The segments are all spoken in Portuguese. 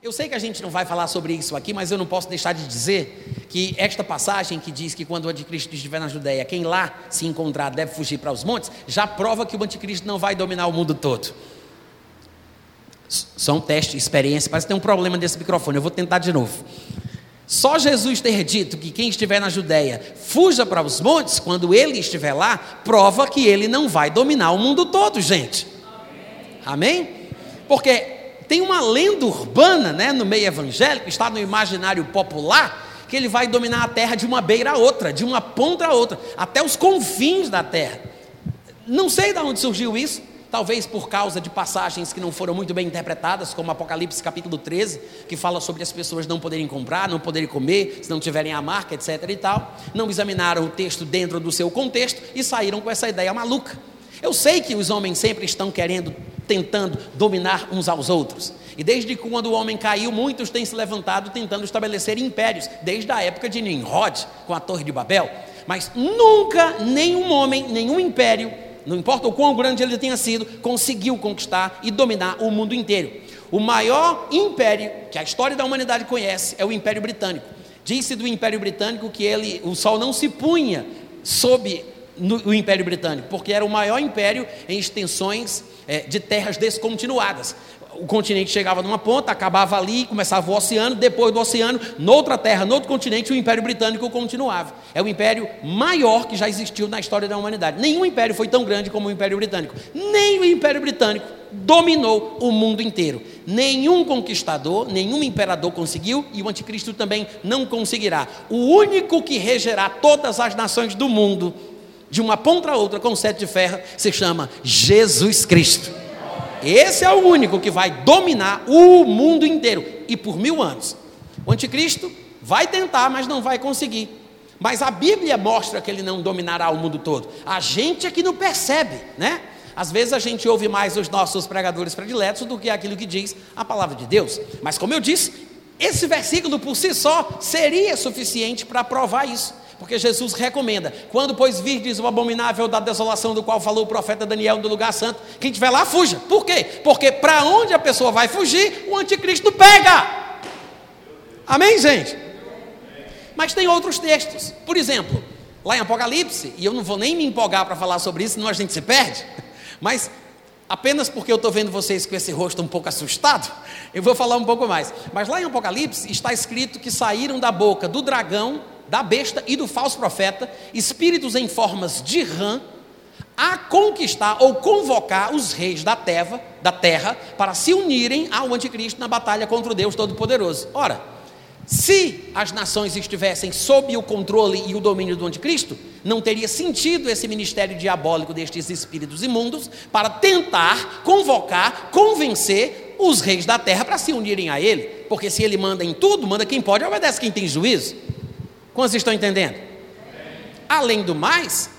Eu sei que a gente não vai falar sobre isso aqui, mas eu não posso deixar de dizer que esta passagem que diz que quando o anticristo estiver na Judéia, quem lá se encontrar deve fugir para os montes, já prova que o anticristo não vai dominar o mundo todo. Só um teste, experiência, parece que tem um problema desse microfone, eu vou tentar de novo. Só Jesus ter dito que quem estiver na Judéia fuja para os montes, quando ele estiver lá, prova que ele não vai dominar o mundo todo, gente. Amém? Porque tem uma lenda urbana, né, no meio evangélico, está no imaginário popular, que ele vai dominar a terra de uma beira a outra, de uma ponta a outra, até os confins da terra. Não sei de onde surgiu isso, talvez por causa de passagens que não foram muito bem interpretadas, como Apocalipse capítulo 13, que fala sobre as pessoas não poderem comprar, não poderem comer, se não tiverem a marca, etc e tal. Não examinaram o texto dentro do seu contexto e saíram com essa ideia maluca. Eu sei que os homens sempre estão querendo tentando dominar uns aos outros. E desde quando o homem caiu, muitos têm se levantado tentando estabelecer impérios, desde a época de Nimrod, com a Torre de Babel. Mas nunca nenhum homem, nenhum império, não importa o quão grande ele tenha sido, conseguiu conquistar e dominar o mundo inteiro. O maior império que a história da humanidade conhece é o Império Britânico. Disse do Império Britânico que ele, o sol não se punha sob no, Império Britânico, porque era o maior império em extensões é, de terras descontinuadas. O continente chegava numa ponta, acabava ali, começava o oceano, depois do oceano, noutra terra, noutro continente, o Império Britânico continuava. É o império maior que já existiu na história da humanidade. Nenhum império foi tão grande como o Império Britânico. Nem o Império Britânico dominou o mundo inteiro. Nenhum conquistador, nenhum imperador conseguiu e o anticristo também não conseguirá. O único que regerá todas as nações do mundo de uma ponta a outra com sete de ferro, se chama Jesus Cristo. Esse é o único que vai dominar o mundo inteiro e por mil anos. O anticristo vai tentar, mas não vai conseguir. Mas a Bíblia mostra que ele não dominará o mundo todo. A gente é que não percebe, né? Às vezes a gente ouve mais os nossos pregadores prediletos do que aquilo que diz a palavra de Deus. Mas como eu disse, esse versículo por si só seria suficiente para provar isso. Porque Jesus recomenda: quando, pois, virdes o abominável da desolação do qual falou o profeta Daniel no lugar santo, quem estiver lá, fuja. Por quê? Porque para onde a pessoa vai fugir, o anticristo pega. Amém, gente? Mas tem outros textos. Por exemplo, lá em Apocalipse, e eu não vou nem me empolgar para falar sobre isso, senão a gente se perde. Mas apenas porque eu estou vendo vocês com esse rosto um pouco assustado, eu vou falar um pouco mais. Mas lá em Apocalipse está escrito que saíram da boca do dragão da besta e do falso profeta, espíritos em formas de rã, a conquistar ou convocar os reis da terra, da terra para se unirem ao anticristo na batalha contra o Deus Todo-Poderoso. Ora, se as nações estivessem sob o controle e o domínio do anticristo, não teria sentido esse ministério diabólico destes espíritos imundos para tentar convocar, convencer os reis da terra para se unirem a ele, porque se ele manda em tudo, manda quem pode, obedece quem tem juízo. Quantos estão entendendo? Além do mais,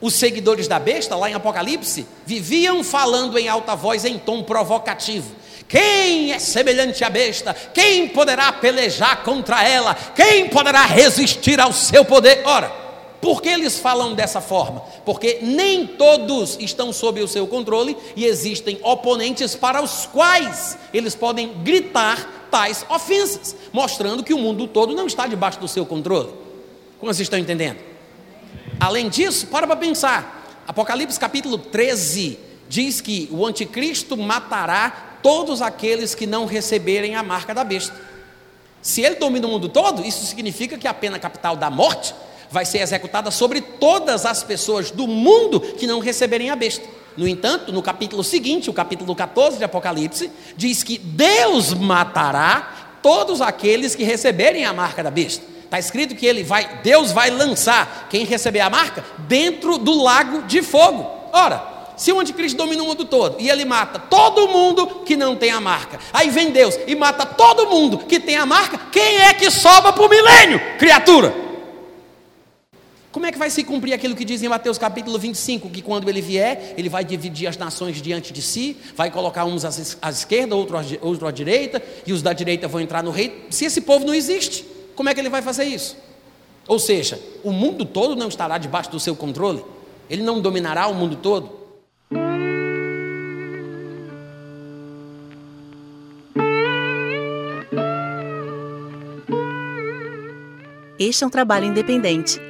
os seguidores da besta, lá em Apocalipse, viviam falando em alta voz, em tom provocativo. Quem é semelhante à besta? Quem poderá pelejar contra ela? Quem poderá resistir ao seu poder? Ora, por que eles falam dessa forma? Porque nem todos estão sob o seu controle e existem oponentes para os quais eles podem gritar tais ofensas, mostrando que o mundo todo não está debaixo do seu controle. Como vocês estão entendendo? Além disso, para para pensar. Apocalipse capítulo 13 diz que o anticristo matará todos aqueles que não receberem a marca da besta. Se ele domina o mundo todo, isso significa que a pena capital da morte vai ser executada sobre todas as pessoas do mundo que não receberem a besta. No entanto, no capítulo seguinte, o capítulo 14 de Apocalipse, diz que Deus matará todos aqueles que receberem a marca da besta. Está escrito que ele vai, Deus vai lançar quem receber a marca dentro do lago de fogo. Ora, se o anticristo domina o mundo todo e ele mata todo mundo que não tem a marca, aí vem Deus e mata todo mundo que tem a marca, quem é que sobra para o milênio, criatura? Como é que vai se cumprir aquilo que diz em Mateus capítulo 25? Que quando ele vier, ele vai dividir as nações diante de si, vai colocar uns à esquerda, outros à direita, e os da direita vão entrar no rei. Se esse povo não existe, como é que ele vai fazer isso? Ou seja, o mundo todo não estará debaixo do seu controle, ele não dominará o mundo todo. Este é um trabalho independente